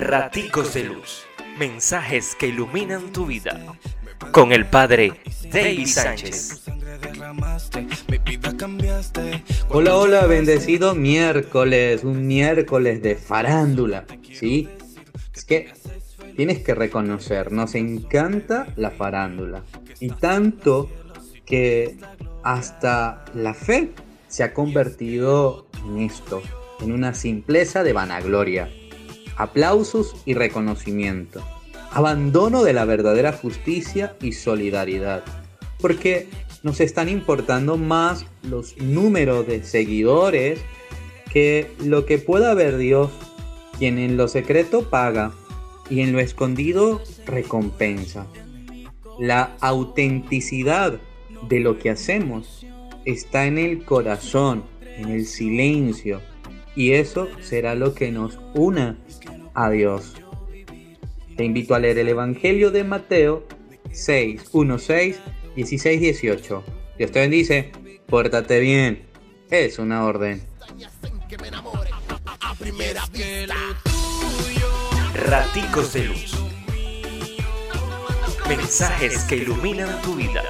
Raticos de Luz. Mensajes que iluminan tu vida. Con el padre David Sánchez. Hola, hola, bendecido miércoles, un miércoles de farándula, ¿sí? Es que tienes que reconocer, nos encanta la farándula. Y tanto que hasta la fe se ha convertido en esto, en una simpleza de vanagloria, aplausos y reconocimiento, abandono de la verdadera justicia y solidaridad, porque nos están importando más los números de seguidores que lo que pueda ver Dios, quien en lo secreto paga y en lo escondido recompensa. La autenticidad de lo que hacemos está en el corazón, en el silencio, y eso será lo que nos una a Dios. Te invito a leer el Evangelio de Mateo 6, 1, 6, 16, 18. Dios te bendice, pórtate bien, es una orden. Raticos de Luz. Mensajes que iluminan tu vida.